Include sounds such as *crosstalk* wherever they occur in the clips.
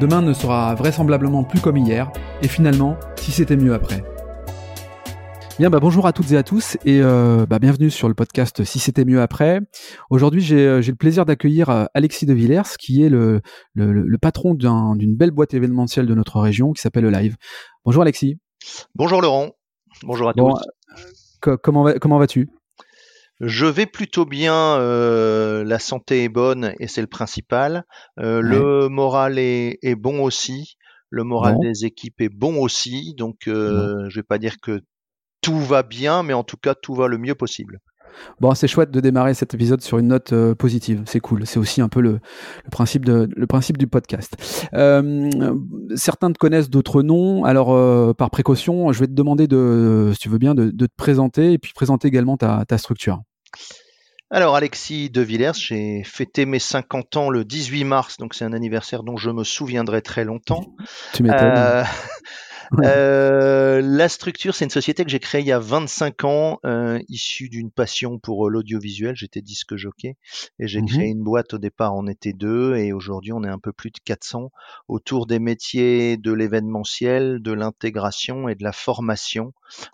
Demain ne sera vraisemblablement plus comme hier, et finalement, si c'était mieux après. Bien, bah bonjour à toutes et à tous et euh, bah, bienvenue sur le podcast Si c'était mieux après. Aujourd'hui, j'ai euh, le plaisir d'accueillir euh, Alexis de Villers, qui est le, le, le patron d'une belle boîte événementielle de notre région qui s'appelle le Live. Bonjour Alexis. Bonjour Laurent. Bonjour à tous. comment comment vas-tu? Je vais plutôt bien, euh, la santé est bonne et c'est le principal. Euh, le moral est, bon aussi. Le moral des équipes est bon aussi. Donc, euh, je vais pas dire que tout va bien, mais en tout cas, tout va le mieux possible. Bon, c'est chouette de démarrer cet épisode sur une note euh, positive. C'est cool. C'est aussi un peu le, principe, de, le principe du podcast. Euh, certains te connaissent, d'autres non. Alors, euh, par précaution, je vais te demander, de, si tu veux bien, de, te présenter et puis présenter également ta, structure. Alors Alexis de Villers, j'ai fêté mes 50 ans le 18 mars, donc c'est un anniversaire dont je me souviendrai très longtemps. Tu m'étonnes. Euh, la structure, c'est une société que j'ai créée il y a 25 ans, euh, issue d'une passion pour euh, l'audiovisuel. J'étais disque jockey et j'ai mmh créé une boîte au départ. On était deux et aujourd'hui on est un peu plus de 400 autour des métiers de l'événementiel, de l'intégration et de la formation.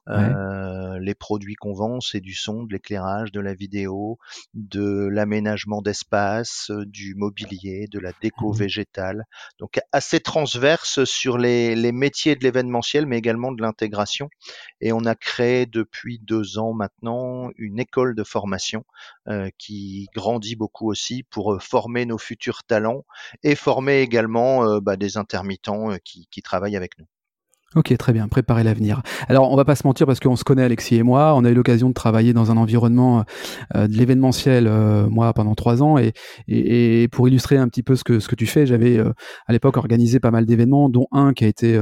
Euh, les produits qu'on vend, c'est du son, de l'éclairage, de la vidéo, de l'aménagement d'espace, du mobilier, de la déco mmh végétale. Donc assez transverse sur les, les métiers de l'événementiel mais également de l'intégration. Et on a créé depuis deux ans maintenant une école de formation euh, qui grandit beaucoup aussi pour euh, former nos futurs talents et former également euh, bah, des intermittents qui travaillent avec nous. Ok, très bien, préparer l'avenir. Alors, on va pas se mentir parce qu'on se connaît, Alexis et moi. On a eu l'occasion de travailler dans un environnement de l'événementiel, moi, pendant trois ans. Et, pour illustrer un petit peu ce que, ce que tu fais, j'avais à l'époque organisé pas mal d'événements, dont un qui a été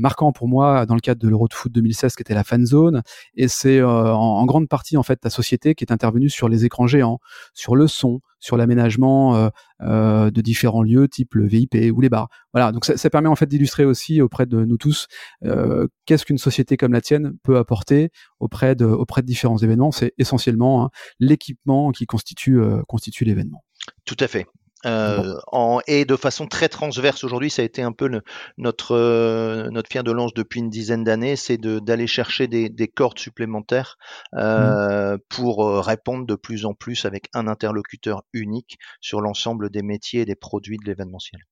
marquant pour moi dans le cadre de l'Euro de foot 2016, qui était la fan zone. Et c'est en, en, grande partie, en fait, ta société qui est intervenue sur les écrans géants, sur le son, sur l'aménagement euh, euh, de différents lieux, type le VIP ou les bars. Voilà, donc ça, permet en fait d'illustrer aussi auprès de nous tous euh, qu'est-ce qu'une société comme la tienne peut apporter auprès de, auprès de différents événements. C'est essentiellement hein, l'équipement qui constitue, euh, constitue l'événement. Tout à fait. Euh, en, et de façon très transverse aujourd'hui, ça a été un peu notre euh, notre pierre de lance depuis une dizaine d'années, c'est d'aller chercher des, des, cordes supplémentaires euh, mmh. pour euh, répondre de plus en plus avec un interlocuteur unique sur l'ensemble des métiers et des produits de l'événementiel.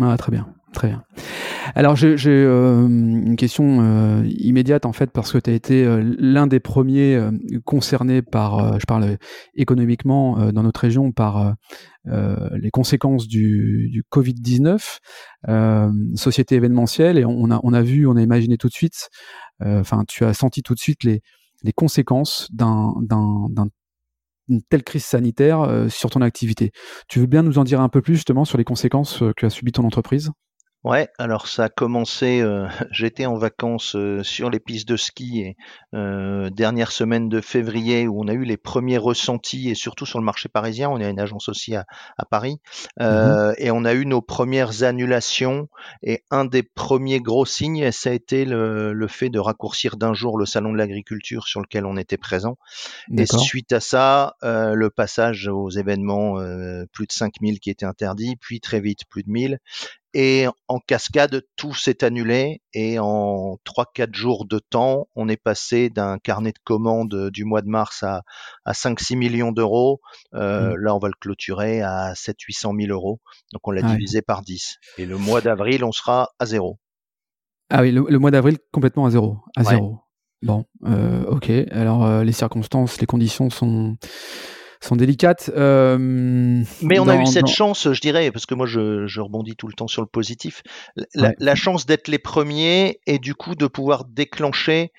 Ah, très bien, très bien. Alors j'ai euh, une question euh, immédiate en fait parce que tu as été euh, l'un des premiers concernés par, je parle économiquement dans notre région par les conséquences du, du Covid-19, société événementielle et on a, on a vu, on a imaginé tout de suite, enfin tu as senti tout de suite les, les conséquences d'un une telle crise sanitaire euh, sur ton activité. Tu veux bien nous en dire un peu plus justement sur les conséquences euh, que a subi ton entreprise? Ouais, alors ça a commencé, euh, *laughs* j'étais en vacances euh, sur les pistes de ski et euh, dernière semaine de février où on a eu les premiers ressentis et surtout sur le marché parisien, on a une agence aussi à, à Paris mmh et on a eu nos premières annulations et un des premiers gros signes, ça a été le, le fait de raccourcir d'un jour le salon de l'agriculture sur lequel on était présent et suite à ça, le passage aux événements plus de 5000 qui étaient interdits, puis très vite plus de 1000 et en cascade, tout s'est annulé et en 3-4 jours de temps, on est passé d'un carnet de commandes du mois de mars à, à 5-6 millions d'euros. Euh, mmh. Là, on va le clôturer à 700-800 000 euros. Donc, on l'a divisé par 10. Et le mois d'avril, on sera à zéro. Ah oui, le, mois d'avril, complètement à zéro. À zéro. Bon, euh, ok. Alors, euh, les circonstances, les conditions sont sont délicates. Euh, Mais on a eu cette chance, je dirais, parce que moi je, je, rebondis tout le temps sur le positif, la, la chance d'être les premiers et du coup de pouvoir déclencher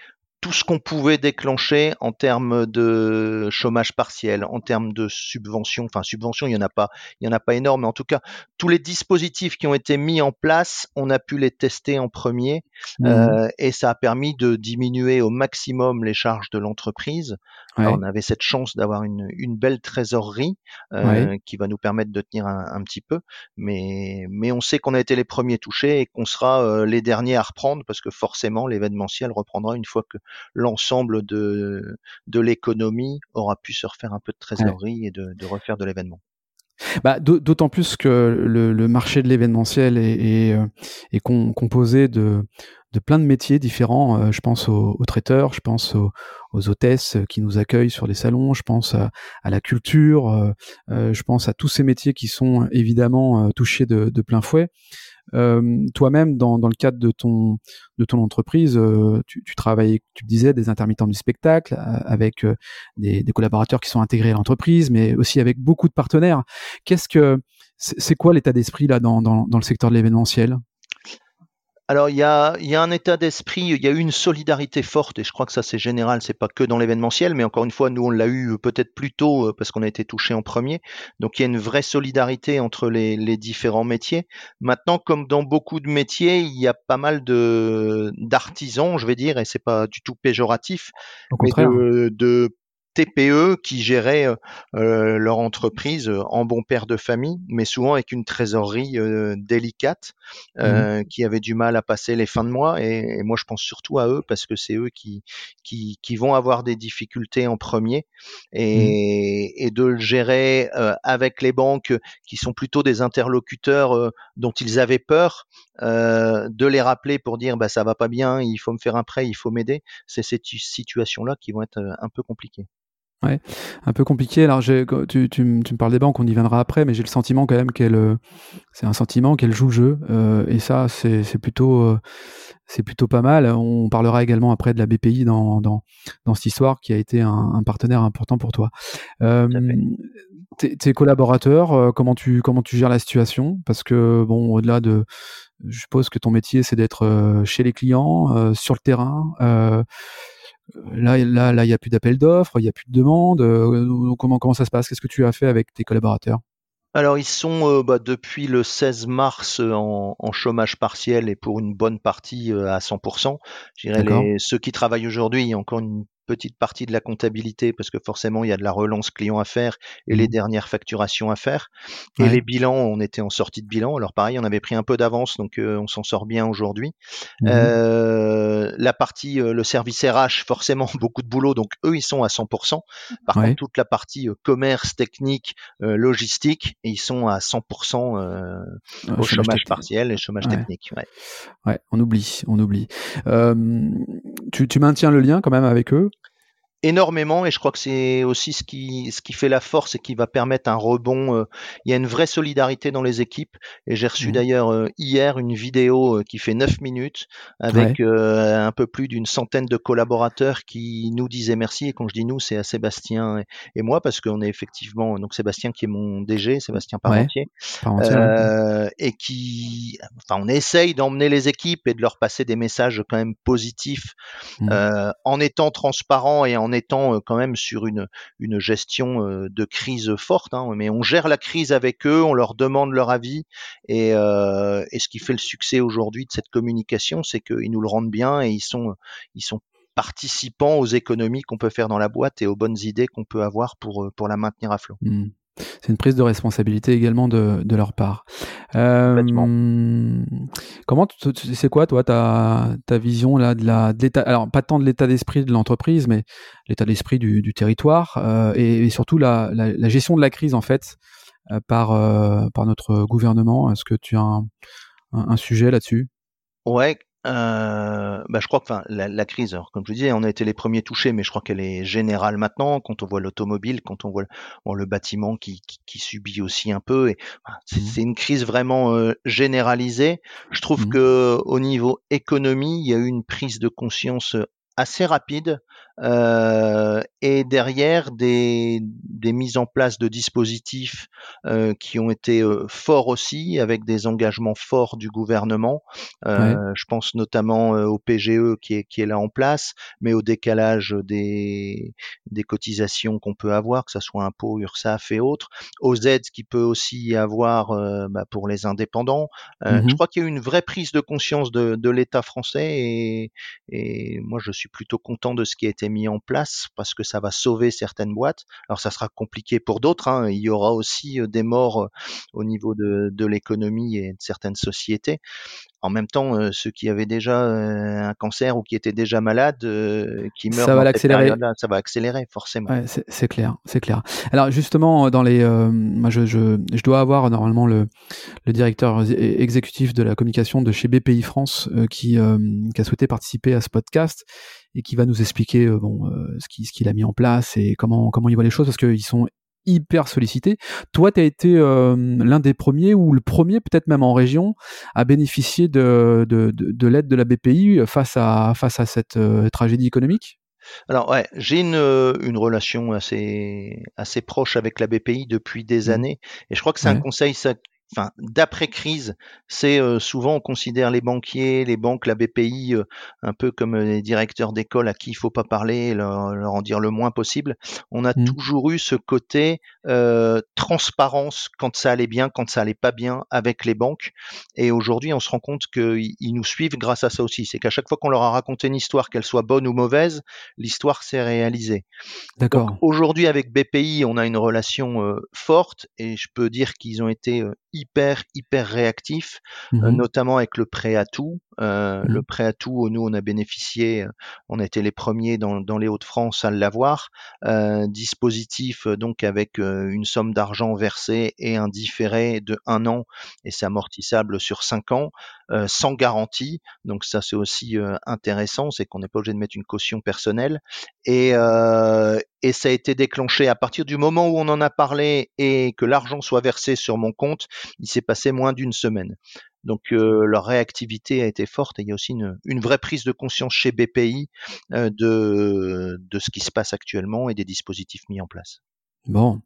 tout ce qu'on pouvait déclencher en termes de chômage partiel, en termes de subventions, enfin subventions, il y en a pas, il y en a pas énorme, mais en tout cas tous les dispositifs qui ont été mis en place, on a pu les tester en premier mmh euh, et ça a permis de diminuer au maximum les charges de l'entreprise. On avait cette chance d'avoir une, une, belle trésorerie euh, qui va nous permettre de tenir un, un, petit peu, mais mais on sait qu'on a été les premiers touchés et qu'on sera euh, les derniers à reprendre parce que forcément l'événementiel reprendra une fois que l'ensemble de, de l'économie aura pu se refaire un peu de trésorerie et de, de refaire de l'événement. Bah, D'autant plus que le, le, marché de l'événementiel est, est, euh, est composé de, de plein de métiers différents. Euh, je pense aux, traiteurs, je pense aux, hôtesses qui nous accueillent sur les salons, je pense à, la culture, euh, je pense à tous ces métiers qui sont évidemment touchés de, plein fouet. Euh, toi-même, dans, le cadre de ton, entreprise, euh, tu, tu travailles, tu disais, des intermittents du spectacle, euh, avec des, collaborateurs qui sont intégrés à l'entreprise, mais aussi avec beaucoup de partenaires. Qu'est-ce que c'est quoi l'état d'esprit là dans le secteur de l'événementiel? Alors il y a, y a, un état d'esprit, il y a eu une solidarité forte et je crois que ça c'est général, c'est pas que dans l'événementiel, mais encore une fois nous on l'a eu peut-être plus tôt euh, parce qu'on a été touché en premier. Donc il y a une vraie solidarité entre les, les, différents métiers. Maintenant, comme dans beaucoup de métiers, il y a pas mal de d'artisans, je vais dire, et c'est pas du tout péjoratif, mais de, de TPE qui géraient euh, euh, leur entreprise euh, en bon père de famille, mais souvent avec une trésorerie délicate, mmh qui avait du mal à passer les fins de mois. Et, moi, je pense surtout à eux parce que c'est eux qui, qui, qui, vont avoir des difficultés en premier mmh et, et de le gérer avec les banques qui sont plutôt des interlocuteurs dont ils avaient peur, de les rappeler pour dire bah ça va pas bien, il faut me faire un prêt, il faut m'aider. C'est cette situation-là qui vont être un peu compliquées. Ouais, un peu compliqué. Alors, tu, tu, tu, me parles des banques, on y viendra après, mais j'ai le sentiment quand même qu'elle, euh, c'est un sentiment qu'elle joue le jeu, euh, et ça, c'est, c'est plutôt, euh, c'est plutôt pas mal. On parlera également après de la BPI dans, dans, dans cette histoire qui a été un, un partenaire important pour toi. Euh, tes, tes, collaborateurs, comment tu, comment tu gères la situation? Parce que bon, au-delà de, je suppose que ton métier, c'est d'être chez les clients, sur le terrain. Là, là, là, il n'y a plus d'appel d'offres, il n'y a plus de demandes. Euh, comment, comment ça se passe? Qu'est-ce que tu as fait avec tes collaborateurs? Alors ils sont euh, bah, depuis le 16 mars euh, en, en, chômage partiel et pour une bonne partie à 100%. Je dirais ceux qui travaillent aujourd'hui, il y a encore une petite partie de la comptabilité parce que forcément il y a de la relance client à faire et les mmh. dernières facturations à faire. Et les bilans, on était en sortie de bilan. Alors pareil, on avait pris un peu d'avance, donc euh, on s'en sort bien aujourd'hui. Mmh. Euh, la partie, euh, le service RH, forcément *laughs* beaucoup de boulot, donc eux ils sont à 100%. Par contre, toute la partie commerce, technique, logistique, ils sont à 100% au chômage, partiel et chômage technique. Ouais. on oublie, on oublie. tu, tu maintiens le lien quand même avec eux? Énormément et je crois que c'est aussi ce qui ce qui fait la force et qui va permettre un rebond. Euh, il y a une vraie solidarité dans les équipes et j'ai reçu mmh. d'ailleurs euh, hier une vidéo euh, qui fait 9 minutes avec un peu plus d'une centaine de collaborateurs qui nous disaient merci et quand je dis nous c'est à Sébastien et, moi parce qu'on est effectivement donc Sébastien qui est mon DG, Sébastien Parmentier, et qui enfin on essaye d'emmener les équipes et de leur passer des messages quand même positifs mmh. en étant transparent et en étant euh, quand même sur une, une gestion euh, de crise forte. Hein, mais on gère la crise avec eux, on leur demande leur avis. Et, euh, et ce qui fait le succès aujourd'hui de cette communication, c'est qu'ils nous le rendent bien et ils sont, ils sont participants aux économies qu'on peut faire dans la boîte et aux bonnes idées qu'on peut avoir pour, pour la maintenir à flot. Mmh. C'est une prise de responsabilité également de, de leur part. Euh, comment c'est quoi toi ta, ta vision là de la de l'état alors pas tant de l'état d'esprit de l'entreprise mais l'état d'esprit du, du, territoire euh, et, et, surtout la, la, la, gestion de la crise en fait euh, par par notre gouvernement? Est-ce que tu as un, un, un sujet là-dessus? Ouais, euh, bah, je crois que enfin, la, la, crise, alors, comme je disais, on a été les premiers touchés, mais je crois qu'elle est générale maintenant. Quand on voit l'automobile, quand on voit bon, le bâtiment qui, qui, qui, subit aussi un peu, et mmh. c'est une crise vraiment euh, généralisée. Je trouve mmh. que au niveau économie, il y a eu une prise de conscience assez rapide euh, et derrière des, des mises en place de dispositifs euh, qui ont été euh, forts aussi, avec des engagements forts du gouvernement. Euh, Je pense notamment euh, au PGE qui est, qui est là en place, mais au décalage des, des cotisations qu'on peut avoir, que ce soit impôts, URSAF et autres, aux aides qui peut aussi y avoir bah, pour les indépendants. Mhm. Je crois qu'il y a eu une vraie prise de conscience de, de l'État français et, et moi je suis plutôt content de ce qui a été mis en place parce que ça va sauver certaines boîtes. Alors ça sera compliqué pour d'autres. Hein. Il y aura aussi euh, des morts euh, au niveau de, de l'économie et de certaines sociétés. En même temps, euh, ceux qui avaient déjà euh, un cancer ou qui étaient déjà malades, euh, qui meurent Ça va l'accélérer. ça va accélérer forcément. Ouais, c'est clair, c'est clair. Alors justement, dans les, moi je, je, je dois avoir normalement le, le directeur ex- exécutif de la communication de chez BPI France qui, qui a souhaité participer à ce podcast et qui va nous expliquer euh, bon euh, ce qu'il ce qu'il a mis en place et comment comment il voit les choses parce qu'ils sont hyper sollicités. Toi, tu as été euh, l'un des premiers ou le premier, peut-être même en région, à bénéficier de, de, de, de l'aide de la BPI face à face à cette euh, tragédie économique? Alors ouais, j'ai une, une relation assez assez proche avec la BPI depuis des Mhm. années et je crois que c'est un conseil ça, enfin d'après crise, c'est euh, souvent on considère les banquiers, les banques, la BPI euh, un peu comme euh, les directeurs d'école à qui il faut pas parler, leur, leur en dire le moins possible. On a Mhm. toujours eu ce côté euh, transparence quand ça allait bien, quand ça allait pas bien avec les banques et aujourd'hui on se rend compte qu'ils ils nous suivent grâce à ça aussi. C'est qu'à chaque fois qu'on leur a raconté une histoire, qu'elle soit bonne ou mauvaise, l'histoire s'est réalisée. D'accord. aujourd'hui avec BPI, on a une relation forte et je peux dire qu'ils ont été hyper hyper réactifs, euh, Mhm. notamment avec le prêt à tout. Euh, Mhm. Le prêt à tout, nous on a bénéficié, on a été les premiers dans, dans les Hauts-de-France à l'avoir. Euh, dispositif euh, donc avec une somme d'argent versée et un différé de un an et c'est amortissable sur cinq ans, euh, sans garantie. Donc ça c'est aussi intéressant, c'est qu'on n'est pas obligé de mettre une caution personnelle. Et, et ça a été déclenché à partir du moment où on en a parlé et que l'argent soit versé sur mon compte, il s'est passé moins d'une semaine. Donc leur réactivité a été forte et il y a aussi une, une vraie prise de conscience chez BPI de, de ce qui se passe actuellement et des dispositifs mis en place. Bon.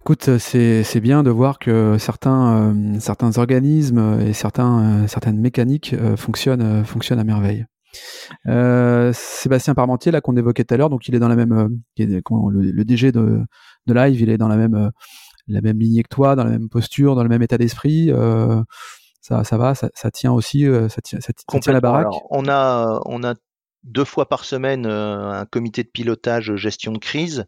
Écoute, c'est bien de voir que certains, euh, certains organismes et certains, euh, certaines mécaniques euh, fonctionnent, fonctionnent à merveille. Sébastien Parmentier, là qu'on évoquait tout à l'heure, donc il est dans la même, le, le DG de, de Live, il est dans la même, la même lignée que toi, dans la même posture, dans le même état d'esprit. Euh, ça, ça va, ça, ça tient aussi, euh, ça tient, ça, tient la baraque. Alors, on a, on a deux fois par semaine euh, un comité de pilotage gestion de crise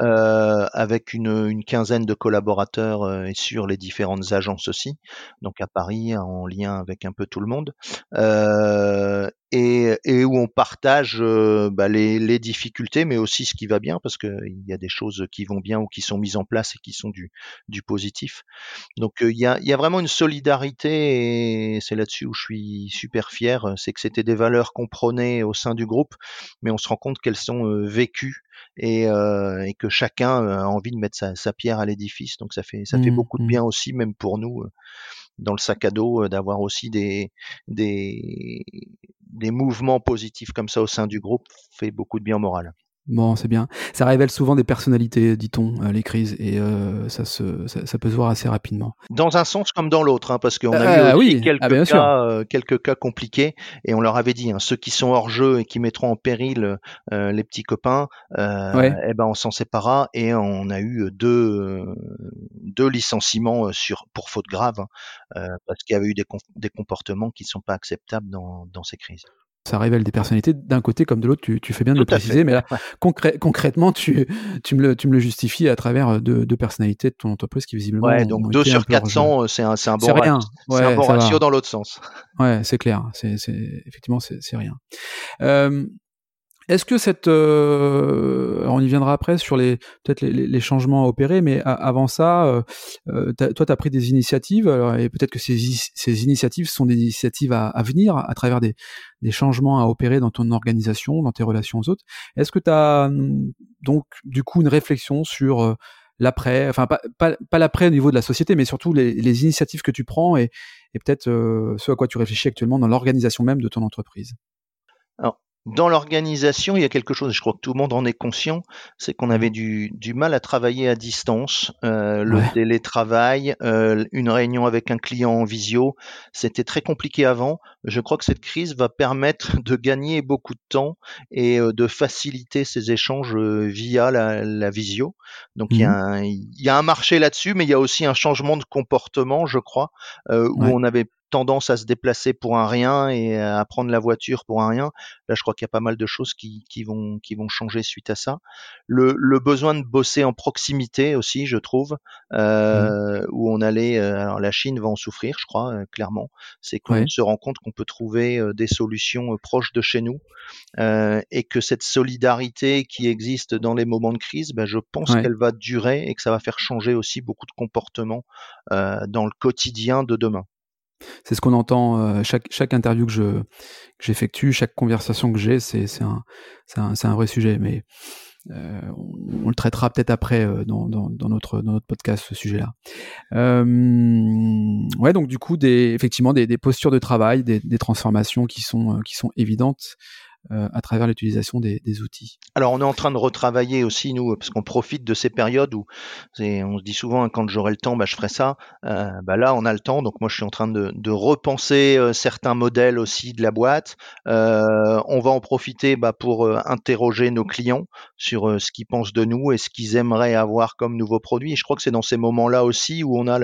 euh, avec une, une quinzaine de collaborateurs euh, et sur les différentes agences aussi, donc à Paris en lien avec un peu tout le monde, euh, et, et où on partage euh, bah, les, les difficultés, mais aussi ce qui va bien, parce qu'il y a des choses qui vont bien ou qui sont mises en place et qui sont du, du positif. Donc euh, il y, a, y a vraiment une solidarité et c'est là-dessus où je suis super fier, euh, c'est que c'était des valeurs qu'on prônait au sein du groupe, mais on se rend compte qu'elles sont euh, vécues et, euh, et que chacun euh, a envie de mettre sa, sa pierre à l'édifice. Donc ça fait ça fait Mmh, beaucoup de mmh. bien aussi, même pour nous, euh, dans le sac à dos, euh, d'avoir aussi des, des des mouvements positifs comme ça au sein du groupe fait beaucoup de bien au moral. Bon, c'est bien. Ça révèle souvent des personnalités, dit-on, euh, les crises, et euh, ça, se, ça, ça peut se voir assez rapidement. Dans un sens comme dans l'autre, hein, parce qu'on a Euh, eu oui, quelques, ah, sûr. cas, euh, quelques cas compliqués, et on leur avait dit, hein, ceux qui sont hors jeu et qui mettront en péril euh, les petits copains, euh, Ouais. eh ben on s'en séparera, et on a eu deux, euh, deux licenciements euh, sur pour faute grave, hein, euh, parce qu'il y avait eu des, des comportements qui ne sont pas acceptables dans, dans ces crises. Ça révèle des personnalités d'un côté comme de l'autre, tu, tu fais bien de le Tout préciser, fait. mais là, Ouais. concré- concrètement, tu, tu, me le, tu me le justifies à travers deux, deux personnalités de ton entreprise qui visiblement Ouais, donc ont 2 été un sur peu hors jeu. 400, euh, c'est un, un bon, C'est rien. Ouais, un bon va. ratio dans l'autre sens. Ouais, c'est clair. C'est, effectivement, c'est, c'est rien. Euh, est-ce que cette, euh, on y viendra après sur les peut-être les, les- changements à opérer, mais avant ça, euh, euh, toi, tu as pris des initiatives, alors, et peut-être que ces, ces initiatives sont des initiatives à, à venir à travers des, des changements à opérer dans ton organisation, dans tes relations aux autres. Est-ce que tu as donc du coup une réflexion sur euh, l'après, enfin pas, pas, pas l'après au niveau de la société, mais surtout les, les initiatives que tu prends et, et peut-être euh, ce à quoi tu réfléchis actuellement dans l'organisation même de ton entreprise? Alors, dans l'organisation, il y a quelque chose, je crois que tout le monde en est conscient, c'est qu'on avait du, du, mal à travailler à distance, euh, le télétravail, euh, une réunion avec un client en visio, c'était très compliqué avant. Je crois que cette crise va permettre de gagner beaucoup de temps et euh, de faciliter ces échanges euh, via la, la visio. Donc il, y a mmh un, il y a un marché là-dessus, mais il y a aussi un changement de comportement, je crois, euh, où on avait tendance à se déplacer pour un rien et à prendre la voiture pour un rien. Là, je crois qu'il y a pas mal de choses qui, qui, vont, qui vont changer suite à ça. Le, le besoin de bosser en proximité aussi, je trouve, euh, mmh. où on allait. Euh, alors la Chine va en souffrir, je crois, euh, clairement. C'est qu'on se rend compte qu'on peut trouver euh, des solutions proches de chez nous et que cette solidarité qui existe dans les moments de crise, ben, je pense qu'elle va durer et que ça va faire changer aussi beaucoup de comportements dans le quotidien de demain. C'est ce qu'on entend euh, chaque, chaque interview que je j'effectue, chaque conversation que j'ai, c'est un, un, un vrai sujet. Mais euh, on, le traitera peut-être après euh, dans, dans, dans, notre, dans notre podcast ce sujet-là. Ouais, donc du coup, des, effectivement, des, des postures de travail, des, des transformations qui sont, qui sont évidentes. Euh, à travers l'utilisation des, outils. Alors on est en train de retravailler aussi nous parce qu'on profite de ces périodes où on se dit souvent hein, quand j'aurai le temps bah, je ferai ça. Euh, bah, là on a le temps donc moi je suis en train de, repenser euh, certains modèles aussi de la boîte. On va en profiter bah, pour interroger nos clients sur ce qu'ils pensent de nous et ce qu'ils aimeraient avoir comme nouveaux produits. Je crois que c'est dans ces moments-là aussi où on a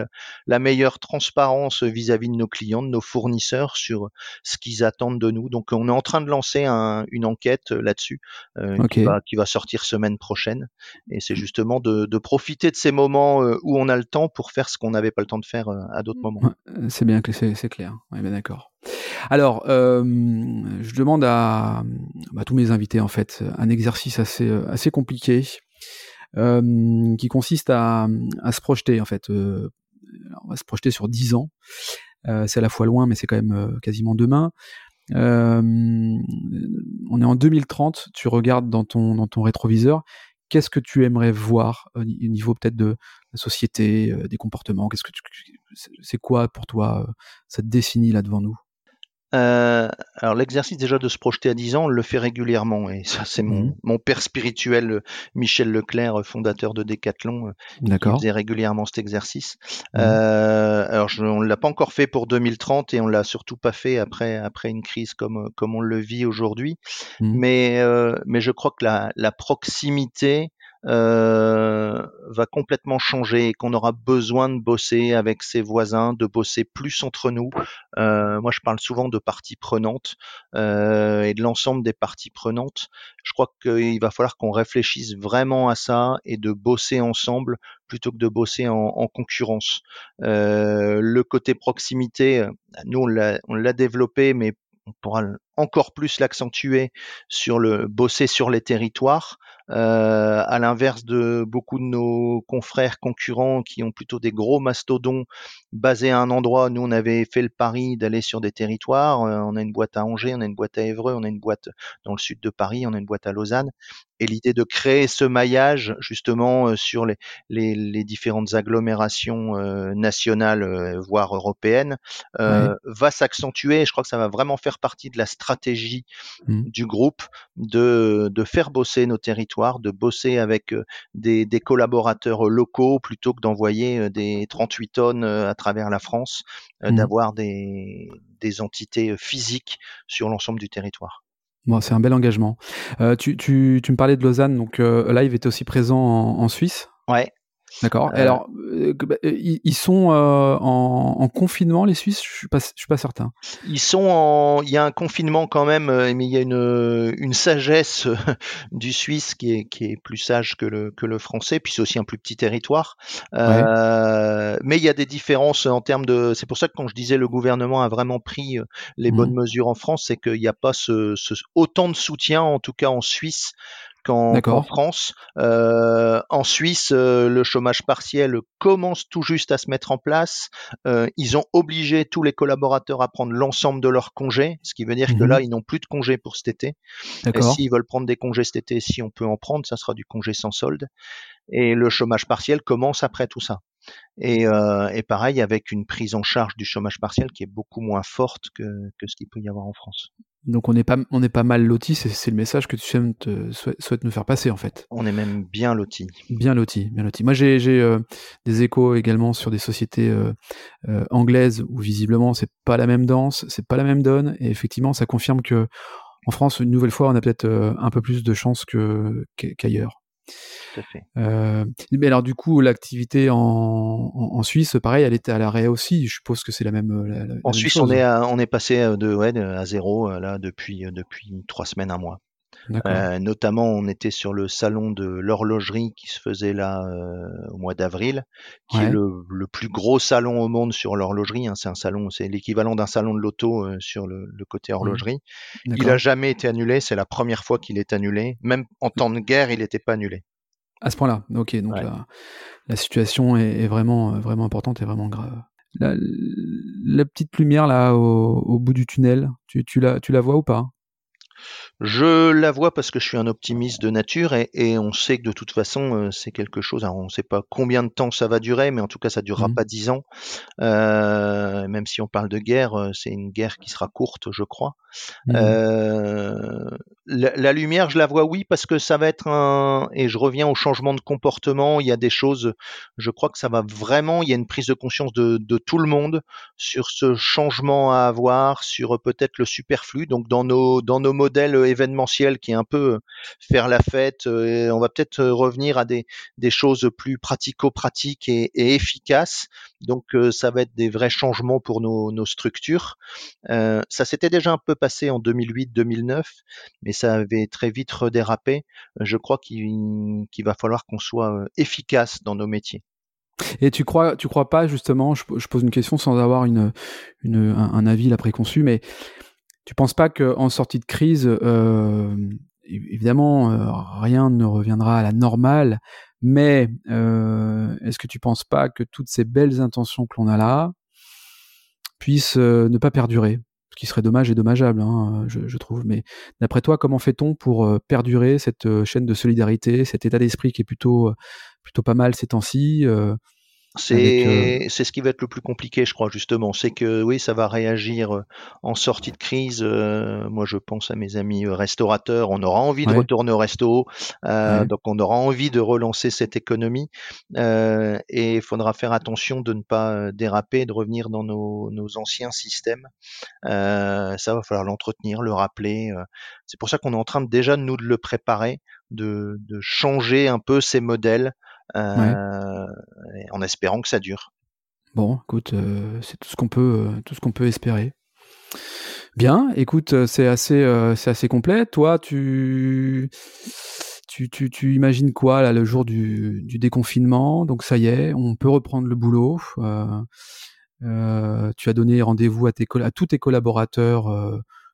la meilleure transparence vis-à-vis -vis de nos clients, de nos fournisseurs sur ce qu'ils attendent de nous. Donc on est en train de lancer un une enquête euh, là-dessus euh, qui, va, sortir semaine prochaine. Et c'est justement de, profiter de ces moments euh, où on a le temps pour faire ce qu'on n'avait pas le temps de faire à d'autres moments. c'est bien, c'est clair. Ouais, ben d'accord. Alors, je demande à, à, tous mes invités en fait un exercice assez assez compliqué qui consiste à, à, se projeter en fait. on va se projeter sur 10 ans. c'est à la fois loin, mais c'est quand même quasiment demain. Euh, on est en 2030, tu regardes dans ton, dans rétroviseur, qu'est-ce que tu aimerais voir au niveau peut-être de la société, euh, des comportements? Qu'est-ce que c'est quoi pour toi euh, cette décennie là devant nous? Euh, alors l'exercice déjà de se projeter à 10 ans, on le fait régulièrement et ça c'est mon, mmh. mon, père spirituel Michel Leclerc, fondateur de Decathlon, euh, qui faisait régulièrement cet exercice. Mmh. Euh, alors je, on l'a pas encore fait pour 2030 et on l'a surtout pas fait après après une crise comme comme on le vit aujourd'hui. Mmh. Mais euh, mais je crois que la, la proximité euh, va complètement changer et qu'on aura besoin de bosser avec ses voisins, de bosser plus entre nous. Euh, moi, je parle souvent de parties prenantes euh, et de l'ensemble des parties prenantes. Je crois qu'il va falloir qu'on réfléchisse vraiment à ça et de bosser ensemble plutôt que de bosser en, en concurrence. Euh, le côté proximité, nous on l'a développé, mais on pourra encore plus l'accentuer sur le bosser sur les territoires. Euh, à l'inverse de beaucoup de nos confrères concurrents qui ont plutôt des gros mastodons basés à un endroit, nous on avait fait le pari d'aller sur des territoires. Euh, on a une boîte à Angers, on a une boîte à Évreux, on a une boîte dans le sud de Paris, on a une boîte à Lausanne. Et l'idée de créer ce maillage justement euh, sur les, les, les, différentes agglomérations nationales, voire européennes, va s'accentuer. Je crois que ça va vraiment faire partie de la stratégie mmh. du groupe de, de faire bosser nos territoires de bosser avec euh, des, collaborateurs locaux plutôt que d'envoyer euh, des 38 tonnes euh, à travers la France, mmh. d'avoir des, entités physiques sur l'ensemble du territoire. Bon, c'est un bel engagement. tu, me parlais de Lausanne, donc Live est aussi présent en, en Suisse? Ouais, D'accord. Euh, Alors, euh, bah, euh, ils sont en, confinement, les Suisses? Je suis pas, je suis pas certain. Ils sont en. Il y a un confinement quand même, mais il y a une, une sagesse du Suisse qui est, qui est plus sage que le, que le français, puis c'est aussi un plus petit territoire. Mais il y a des différences en termes de. C'est pour ça que quand je disais le gouvernement a vraiment pris les bonnes mmh. mesures en France, c'est qu'il n'y a pas ce, ce, autant de soutien, en tout cas en Suisse, qu'en France. Euh, en Suisse, euh, le chômage partiel commence tout juste à se mettre en place. Euh, ils ont obligé tous les collaborateurs à prendre l'ensemble de leurs congés, ce qui veut dire que mhm. là, ils n'ont plus de congés pour cet été. Et s'ils veulent prendre des congés cet été, si on peut en prendre, ça sera du congé sans solde. Et le chômage partiel commence après tout ça. Et, euh, et, pareil avec une prise en charge du chômage partiel qui est beaucoup moins forte que, que ce qu'il peut y avoir en France. Donc on est pas on est pas mal loti, c'est le message que tu souhaites, nous faire passer en fait. On est même bien loti. Bien loti, bien loti. Moi j'ai euh, des échos également sur des sociétés euh, euh, anglaises où visiblement c'est pas la même danse, c'est pas la même donne, et effectivement ça confirme que en France une nouvelle fois on a peut-être un peu plus de chance Euh, mais alors du coup, l'activité en, en, Suisse, pareil, elle était à l'arrêt aussi. Je suppose que c'est la même. La, en Suisse, on est on est passé de ouais, à zéro là depuis depuis trois semaines, un mois. Euh, notamment, on était sur le salon de l'horlogerie qui se faisait là euh, au mois d'avril, qui est le, le, plus gros salon au monde sur l'horlogerie. Hein. C'est un salon, c'est l'équivalent d'un salon de l'auto euh, sur le, le, côté mmh. horlogerie. Il a jamais été annulé. C'est la première fois qu'il est annulé. Même en temps de guerre, il n'était pas annulé. À ce point-là, ok. Donc la, la, situation est, vraiment, vraiment importante et vraiment grave. La, la petite lumière là au, au bout du tunnel, tu, tu, la, tu la vois ou pas? Je la vois parce que je suis un optimiste de nature et, et on sait que de toute façon euh, c'est quelque chose. Alors on ne sait pas combien de temps ça va durer, mais en tout cas ça durera mmh. pas dix ans. Euh, même si on parle de guerre, euh, c'est une guerre qui sera courte, je crois. Mmh. Euh, la, la, lumière, je la vois oui parce que ça va être un. Et je reviens au changement de comportement. Il y a des choses. Je crois que ça va vraiment. Il y a une prise de conscience de, de tout le monde sur ce changement à avoir, sur peut-être le superflu. Donc dans nos dans nos modèle événementiel qui est un peu euh, faire la fête. Euh, on va peut-être euh, revenir à des, choses plus pratico-pratiques et, efficaces. Donc ça va être des vrais changements pour nos, structures. Ça s'était déjà un peu passé en 2008-2009, mais ça avait très vite redérapé. Je crois qu'il va falloir qu'on soit efficace dans nos métiers. Et tu crois, tu crois pas justement, je, pose une question sans avoir un, un, avis là préconçu, mais tu penses pas qu'en sortie de crise, euh, évidemment, euh, rien ne reviendra à la normale, mais euh, est-ce que tu penses pas que toutes ces belles intentions que l'on a là puissent ne pas perdurer? Ce qui serait dommage et dommageable, hein, je, je, trouve. Mais d'après toi, comment fait-on pour perdurer cette chaîne de solidarité, cet état d'esprit qui est plutôt, plutôt pas mal ces temps-ci c'est euh, c'est ce qui va être le plus compliqué, je crois, justement. C'est que oui, ça va réagir euh, en sortie de crise. Euh, moi, je pense à mes amis restaurateurs. On aura envie de retourner au resto, euh, donc on aura envie de relancer cette économie. Euh, et il faudra faire attention de ne pas déraper, de revenir dans nos, nos anciens systèmes. ça va falloir l'entretenir, le rappeler. C'est pour ça qu'on est en train de, déjà nous de le préparer, de, de changer un peu ces modèles euh, en espérant que ça dure. Bon, écoute, euh, c'est tout ce qu'on peut, euh, tout ce qu'on peut espérer. Bien, écoute, c'est assez, c'est assez complet. Toi, tu, tu, tu, tu, imagines quoi là le jour du, du, déconfinement? Donc ça y est, on peut reprendre le boulot. Tu as donné rendez-vous à, tes, à tous tes collaborateurs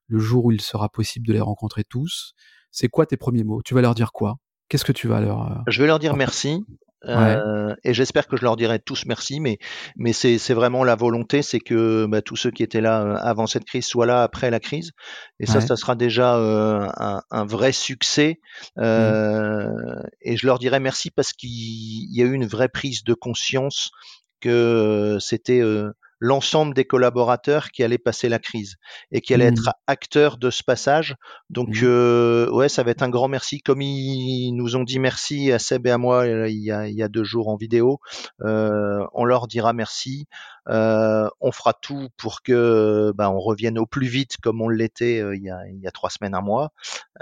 le jour où il sera possible de les rencontrer tous. C'est quoi tes premiers mots? Tu vas leur dire quoi? Qu'est-ce que tu vas leur... Euh, je vais leur dire merci. Euh, et j'espère que je leur dirai tous merci, mais, mais c'est, vraiment la volonté, c'est que bah, tous ceux qui étaient là euh, avant cette crise soient là après la crise. Et ça, ça sera déjà un, un, vrai succès. Euh, Et je leur dirai merci parce qu'il y a eu une vraie prise de conscience que c'était l'ensemble des collaborateurs qui allaient passer la crise et qui allaient être mmh. acteurs de ce passage. Donc mmh. euh, ouais, ça va être un grand merci. Comme ils nous ont dit merci à Seb et à moi euh, il y a, il y a deux jours en vidéo, euh, on leur dira merci. Euh, on fera tout pour que bah, on revienne au plus vite comme on l'était euh, il, y a, il y a trois semaines, un mois.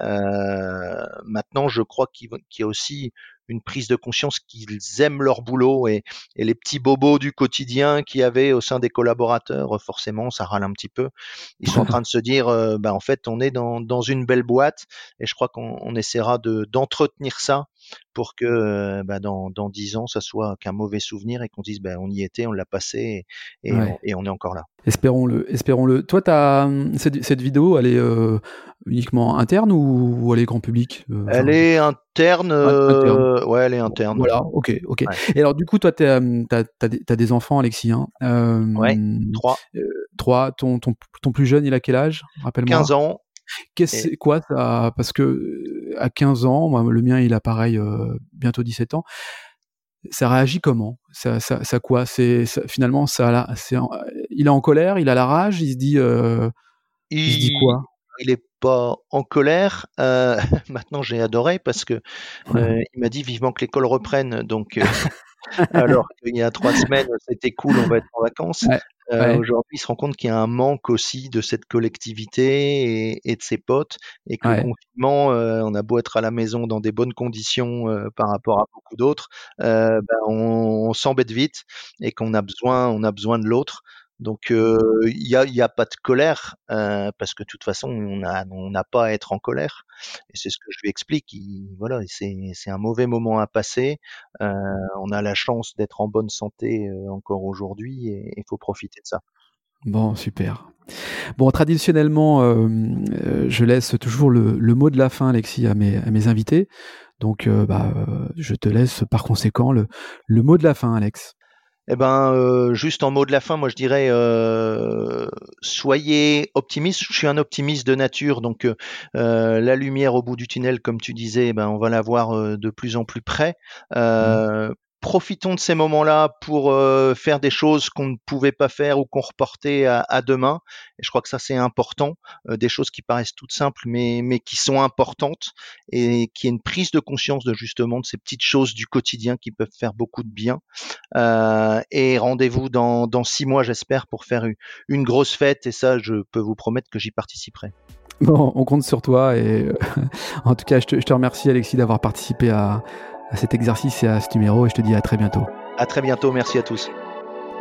Euh, maintenant, je crois qu'il y a aussi une prise de conscience qu'ils aiment leur boulot et, les petits bobos du quotidien qu'il y avait au sein des collaborateurs, forcément, ça râle un petit peu. Ils sont en train de se dire, euh, bah, en fait, on est dans, dans une belle boîte et je crois qu'on essaiera de d'entretenir ça pour que euh, bah, dans dans dix ans, ça soit qu'un mauvais souvenir et qu'on dise, bah, on y était, on l'a passé et, et, on, est encore là. Espérons-le, espérons-le. Toi, as, cette, cette vidéo, elle est euh, uniquement interne ou, elle est grand public euh, Elle est interne, euh, ouais, elle est interne. Voilà, ok, ok. Et alors, du coup, toi, tu as, as, des enfants, Alexis hein Ouais, trois. trois. Ton, ton, ton, plus jeune, il a quel âge? Rappelle-moi. 15 ans. Qu'est-ce quoi ça Parce que à 15 ans, moi, le mien, il a pareil, bientôt 17 ans ça réagit comment? Ça, ça, ça, quoi? C'est finalement ça. C'est il est en colère, il a la rage, il se dit. Euh, il, se dit quoi? Il est pas en colère. Euh, *laughs* maintenant, j'ai adoré parce que euh, il m'a dit vivement que l'école reprenne. Donc, *laughs* alors qu'il y a trois semaines, c'était cool, on va être en vacances. Aujourd'hui, il se rend compte qu'il y a un manque aussi de cette collectivité et, de ses potes, et que le confinement, on a beau être à la maison dans des bonnes conditions par rapport à beaucoup d'autres, ben on, on s'embête vite et qu'on a besoin, on a besoin de l'autre. Donc il n'y a, y a, pas de colère parce que de toute façon on n'a pas à être en colère et c'est ce que je lui explique. voilà, c'est un mauvais moment à passer. on a la chance d'être en bonne santé encore aujourd'hui et il faut profiter de ça. Bon, super. Bon, traditionnellement, je laisse toujours le, mot de la fin, Alexis, à mes, invités. Donc, bah, je te laisse par conséquent le mot de la fin, Alex. Eh ben, euh, juste en mot de la fin, moi je dirais euh, soyez optimistes. Je suis un optimiste de nature, donc euh, la lumière au bout du tunnel, comme tu disais, eh ben on va la voir de plus en plus près. Mmh profitons de ces moments-là pour euh, faire des choses qu'on ne pouvait pas faire ou qu'on reportait à, demain. Et je crois que ça c'est important, euh, des choses qui paraissent toutes simples mais mais qui sont importantes et qui est une prise de conscience de justement de ces petites choses du quotidien qui peuvent faire beaucoup de bien. Euh, et rendez-vous dans six mois j'espère pour faire une, grosse fête et ça je peux vous promettre que j'y participerai. Bon, on compte sur toi et *laughs* en tout cas, je te remercie Alexis d'avoir participé à, à cet exercice et à ce numéro et je te dis à très bientôt. À très bientôt, merci à tous.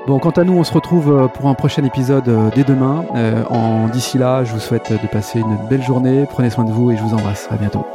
Bon, quant à nous, on se retrouve euh, pour un prochain épisode euh, dès demain. Euh, en d'ici là, je vous souhaite de passer une belle journée. Prenez soin de vous et je vous embrasse. À bientôt.